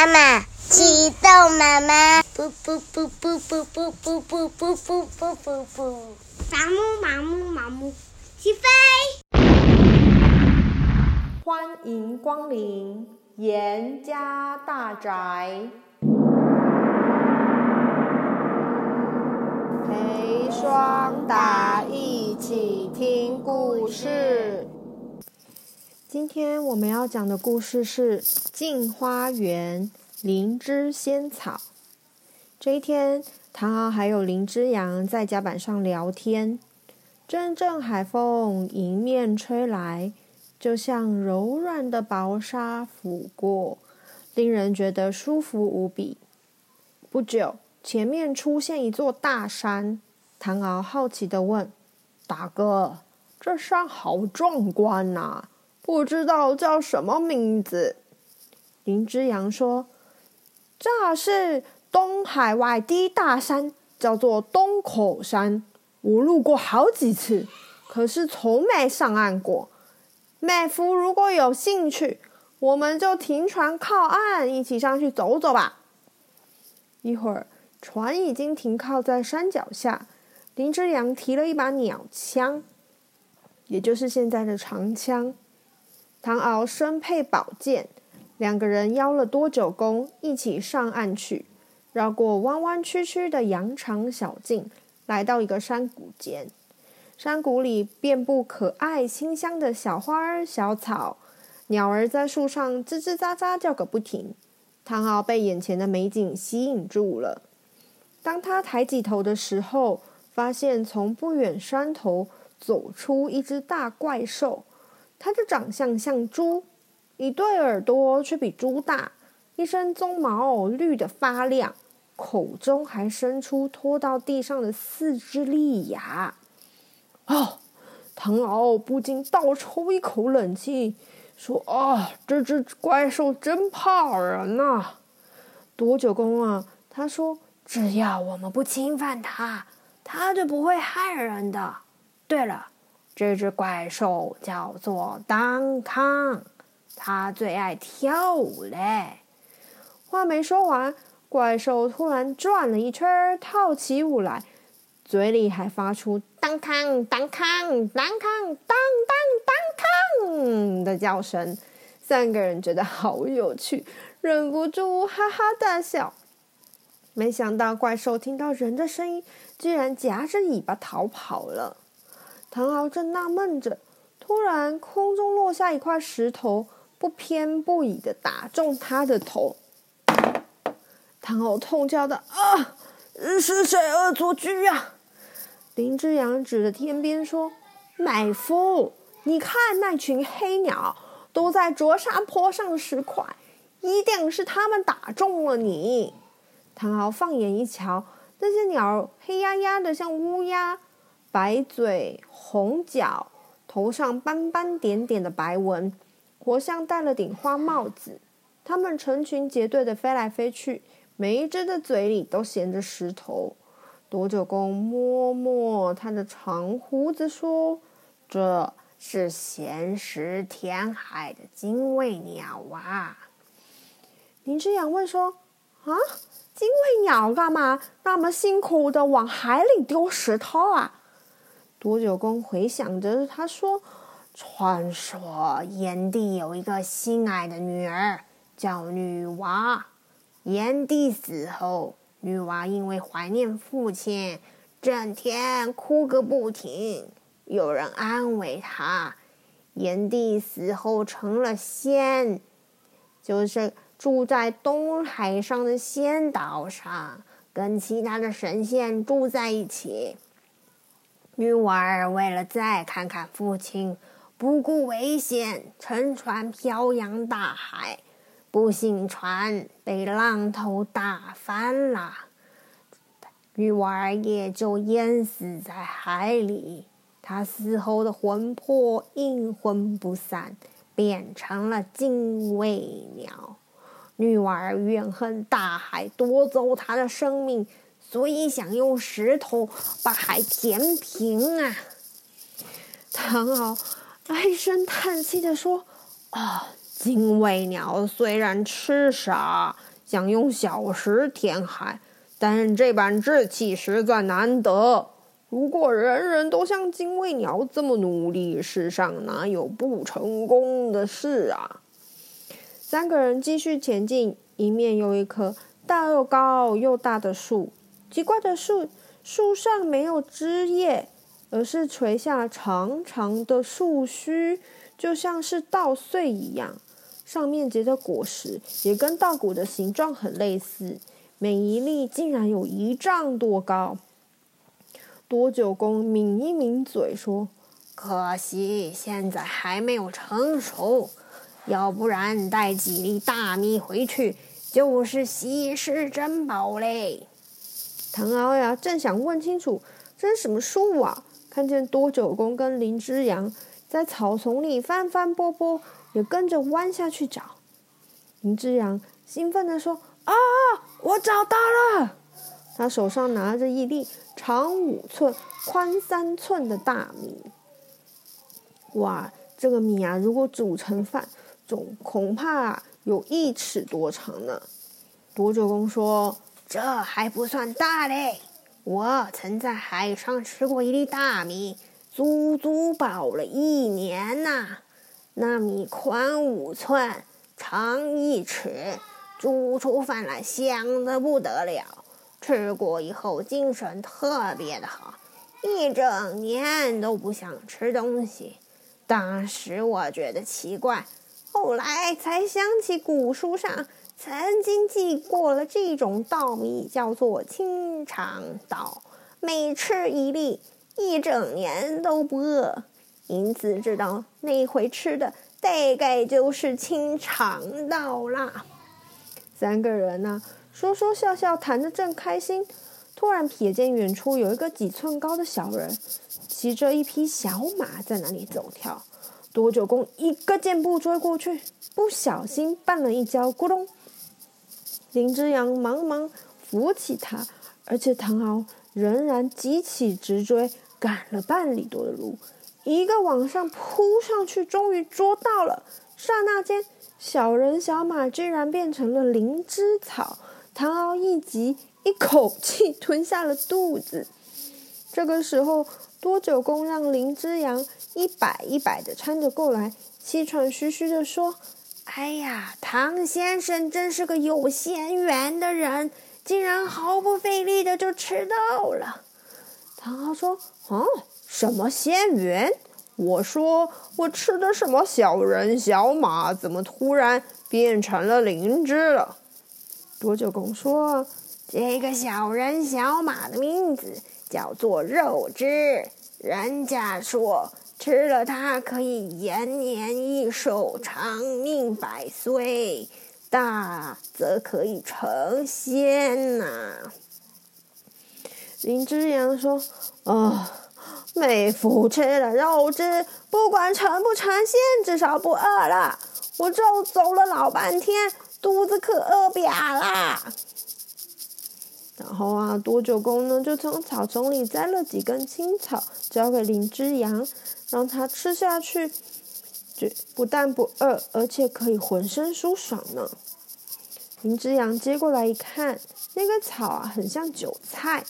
妈妈，启动妈妈，噗噗噗噗噗噗噗噗噗噗噗噗噗，麻木麻木麻木，起飞！欢迎光临严家大宅，陪双达一起听故事。今天我们要讲的故事是《镜花缘灵芝仙草》。这一天，唐敖还有林之阳在甲板上聊天，阵阵海风迎面吹来，就像柔软的薄纱拂过，令人觉得舒服无比。不久，前面出现一座大山，唐敖好奇地问：“大哥，这山好壮观呐！”不知道叫什么名字。林之阳说：“这是东海外第一大山，叫做东口山。我路过好几次，可是从没上岸过。妹夫如果有兴趣，我们就停船靠岸，一起上去走走吧。”一会儿，船已经停靠在山脚下。林之阳提了一把鸟枪，也就是现在的长枪。唐敖身佩宝剑，两个人邀了多久公一起上岸去，绕过弯弯曲曲的羊肠小径，来到一个山谷间。山谷里遍布可爱清香的小花儿小草，鸟儿在树上吱吱喳喳叫个不停。唐敖被眼前的美景吸引住了。当他抬起头的时候，发现从不远山头走出一只大怪兽。它的长相像猪，一对耳朵却比猪大，一身鬃毛绿的发亮，口中还伸出拖到地上的四只利牙。哦，唐敖不禁倒抽一口冷气，说：“啊，这只怪兽真怕人呐、！”多九公啊，他说：“只要我们不侵犯它，它就不会害人的。”对了。这只怪兽叫做当康，它最爱跳舞嘞。话没说完，怪兽突然转了一圈，跳起舞来，嘴里还发出当康当康当康当当当康的叫声。三个人觉得好有趣，忍不住哈哈大笑。没想到怪兽听到人的声音，居然夹着尾巴逃跑了。唐敖正纳闷着，突然空中落下一块石头，不偏不倚的打中他的头。唐敖痛叫道：“啊，是谁恶作剧啊？”林之阳指着天边说：“妹夫，你看那群黑鸟都在啄沙坡上的石块，一定是他们打中了你。”唐敖放眼一瞧，那些鸟黑压压的，像乌鸦。白嘴红脚，头上斑斑点点的白纹，活像戴了顶花帽子。它们成群结队的飞来飞去，每一只的嘴里都衔着石头。多九公摸摸他的长胡子，说：“这是闲食填海的精卫鸟啊。”林之阳问说：“啊，精卫鸟干嘛那么辛苦的往海里丢石头啊？”多久公回想着，他说：“传说炎帝有一个心爱的女儿，叫女娃。炎帝死后，女娃因为怀念父亲，整天哭个不停。有人安慰她，炎帝死后成了仙，就是住在东海上的仙岛上，跟其他的神仙住在一起。”女娃儿为了再看看父亲，不顾危险，乘船漂洋大海，不幸船被浪头打翻了，女娃儿也就淹死在海里。她死后的魂魄阴魂不散，变成了精卫鸟。女娃儿怨恨大海夺走她的生命。所以想用石头把海填平啊！唐敖唉声叹气地说：“啊、精卫鸟虽然痴傻，想用小石填海，但这般志气实在难得。如果人人都像精卫鸟这么努力，世上哪有不成功的事啊？三个人继续前进，迎面有一棵大又高又大的树。奇怪的树，树上没有枝叶，而是垂下长长的树须，就像是稻穗一样。上面结的果实也跟稻谷的形状很类似，每一粒竟然有一丈多高。多九公抿一抿嘴说：“可惜现在还没有成熟，要不然带几粒大米回去就是稀世珍宝嘞。”唐敖呀，正想问清楚这是什么树啊，看见多九公跟林之阳在草丛里翻翻拨拨。也跟着弯下去找，林之阳兴奋地说：“啊，我找到了！”他手上拿着一粒长五寸、宽三寸的大米。哇，这个米啊，如果煮成饭，总恐怕有一尺多长呢。多九公说：“这还不算大嘞，我曾在海上吃过一粒大米，足足饱了一年呐。”那米宽五寸，长一尺，煮出饭来香得不得了。吃过以后精神特别的好，一整年都不想吃东西。当时我觉得奇怪，后来才想起古书上曾经记过了这种稻米叫做清肠稻，每吃一粒，一整年都不饿。因此知道那回吃的大概就是清肠稻啦。三个人呢、说说笑笑谈得正开心，突然瞥见远处有一个几寸高的小人，骑着一匹小马在那里走跳。多九公一个箭步追过去，不小心绊了一跤，咕咚！林之阳忙忙扶起他，而且唐敖仍然急起直追，赶了半里多的路。一个往上扑上去，终于捉到了。刹那间，小人小马居然变成了灵芝草。唐敖一急，一口气吞下了肚子。这个时候，多九公让林之阳一摆一摆的搀着过来，气喘吁吁的说：“哎呀，唐先生真是个有仙缘的人，竟然毫不费力的就吃到了。”唐昊说：“哦。”什么仙缘？我说我吃的什么小人小马，怎么突然变成了灵芝了？多九公说：“这个小人小马的名字叫做肉芝，人家说吃了它可以延年益寿、长命百岁，大则可以成仙呐、”林之阳说：“啊、哦。”妹夫吃了肉汁，不管成不成仙，至少不饿了。我这走了老半天，肚子可饿扁了。然后啊，多九公呢就从草丛里摘了几根青草，交给林之阳，让他吃下去，就不但不饿，而且可以浑身舒爽呢。林之阳接过来一看，那个草啊，很像韭菜。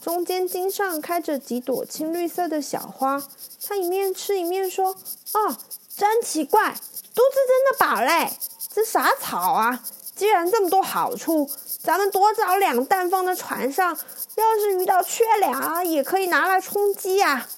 中间茎上开着几朵青绿色的小花，他一面吃一面说：“啊，真奇怪，肚子真的饱嘞！这啥草啊？既然这么多好处，咱们多找两担放在船上，要是遇到缺粮，也可以拿来充饥呀。”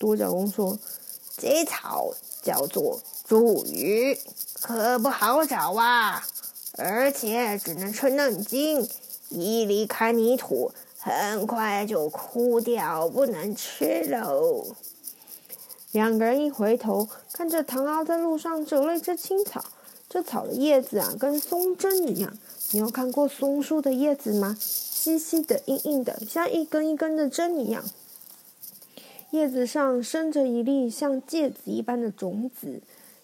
多角公说：“这草叫做茱萸，可不好找啊，而且只能吃嫩茎，一离开泥土。”很快就枯掉，不能吃喽。两个人一回头，看着唐敖在路上折了一只青草。这草的叶子啊，跟松针一样。你有看过松树的叶子吗？细细的、硬硬的，像一根一根的针一样。叶子上生着一粒像芥子一般的种子。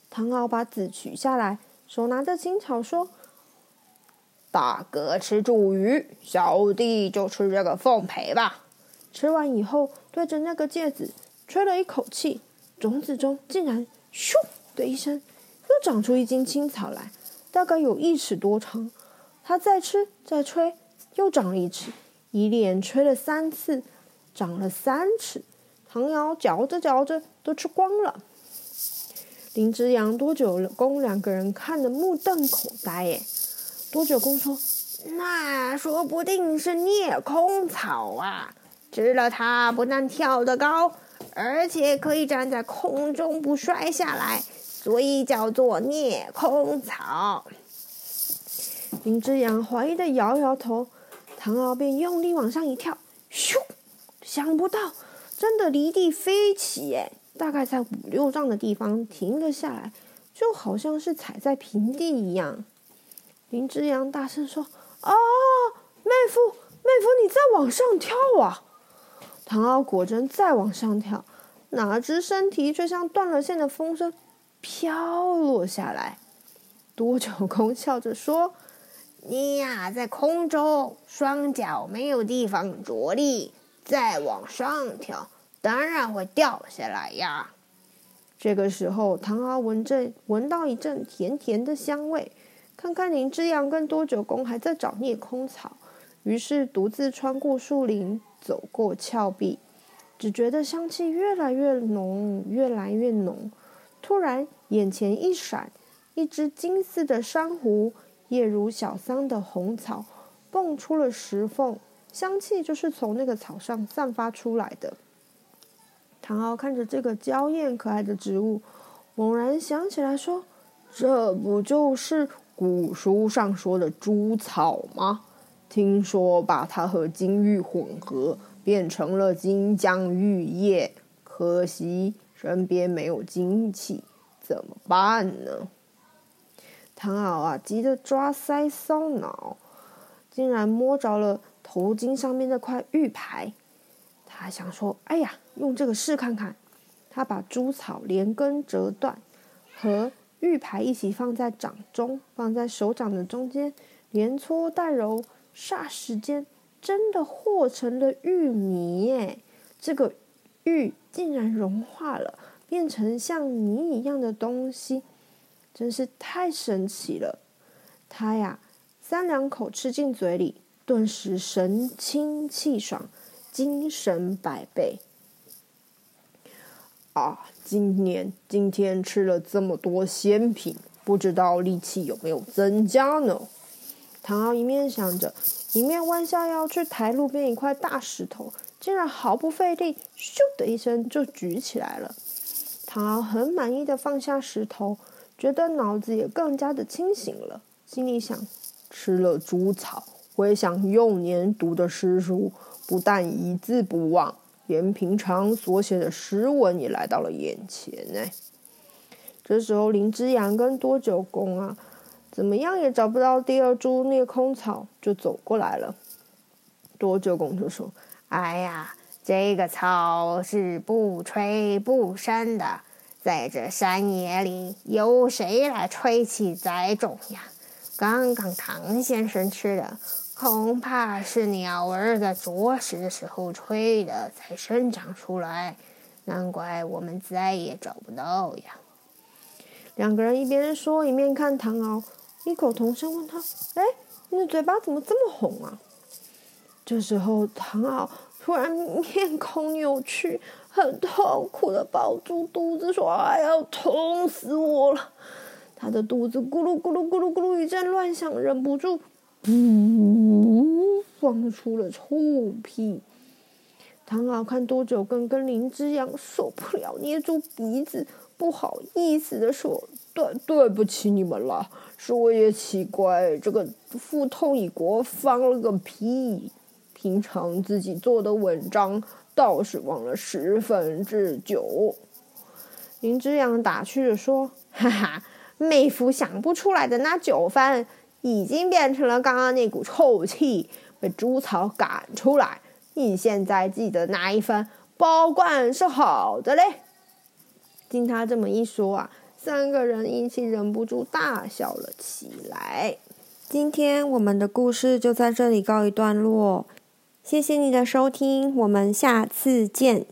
唐敖把籽取下来，手拿着青草说。大哥吃茱萸，小弟就吃这个凤培吧。吃完以后，对着那个芥子吹了一口气，种子中竟然咻的一声，又长出一茎青草来，大概有一尺多长。他再吃再吹，又长了一尺，一连吹了三次，长了三尺。唐瑶嚼着嚼着都吃光了。林之阳、多九公两个人看得目瞪口呆。耶，多九公说：“那说不定是蹑空草啊！吃了它，不但跳得高，而且可以站在空中不摔下来，所以叫做蹑空草。”林之阳怀疑的摇摇头，唐敖便用力往上一跳，咻！想不到真的离地飞起，耶！大概在五六丈的地方停了下来，就好像是踩在平地一样。林之阳大声说：“啊，妹夫，妹夫，你再往上跳啊！”唐敖果真再往上跳，哪知身体却像断了线的风筝，飘落下来。多九公笑着说：“你呀，在空中，双脚没有地方着力，再往上跳。”当然会掉下来呀！这个时候，唐敖闻着闻到一阵甜甜的香味，看看林之阳跟多九公还在找蹑空草，于是独自穿过树林，走过峭壁，只觉得香气越来越浓，越来越浓。突然，眼前一闪，一只金丝的珊瑚，叶如小桑的红草，蹦出了石缝，香气就是从那个草上散发出来的。唐敖看着这个娇艳可爱的植物，猛然想起来说：“这不就是古书上说的猪草吗？听说把它和金玉混合，变成了金浆玉液。可惜身边没有金器，怎么办呢？”唐敖啊，急得抓腮搔脑，竟然摸着了头巾上面那块玉牌。他想说：“哎呀，用这个试看看。”他把猪草连根折断，和玉牌一起放在掌中，放在手掌的中间，连搓带揉，霎时间真的和成了玉泥耶！这个玉竟然融化了，变成像泥一样的东西，真是太神奇了。他呀，三两口吃进嘴里，顿时神清气爽。精神百倍啊！今年今天吃了这么多仙品，不知道力气有没有增加呢？唐敖一面想着，一面弯下腰去抬路边一块大石头，竟然毫不费力，咻的一声就举起来了。唐敖很满意的放下石头，觉得脑子也更加的清醒了，心里想：吃了猪草，回想幼年读的诗书。不但一字不忘，连平常所写的诗文也来到了眼前呢。这时候，林之阳跟多九公啊，怎么样也找不到第二株裂空草，就走过来了。多九公就说：“哎呀，这个草是不吹不生的，在这山野里，有谁来吹起栽种呀？刚刚唐先生吃的。”恐怕是鸟儿在啄食的时候吹的，才生长出来。难怪我们再也找不到呀。两个人一边说一边看唐敖，异口同声问他：“哎，你的嘴巴怎么这么红啊？”这时候，唐敖突然面孔扭曲，很痛苦的抱住肚子说：“哎呀，痛死我了！”他的肚子咕噜咕噜咕噜咕噜一阵乱响，忍不住。呜，放出了臭屁。唐敖看多九公跟林之阳受不了，捏住鼻子，不好意思的说：“对，对不起你们了。是我也奇怪，这个腹痛一国放了个屁。平常自己做的文章倒是忘了十分之九。”林之阳打趣的说：“哈哈，妹夫想不出来的那九分。”已经变成了刚刚那股臭气，被猪草赶出来。你现在记得哪一份，保管是好的嘞。听他这么一说啊，三个人一起忍不住大笑了起来。今天我们的故事就在这里告一段落，谢谢你的收听，我们下次见。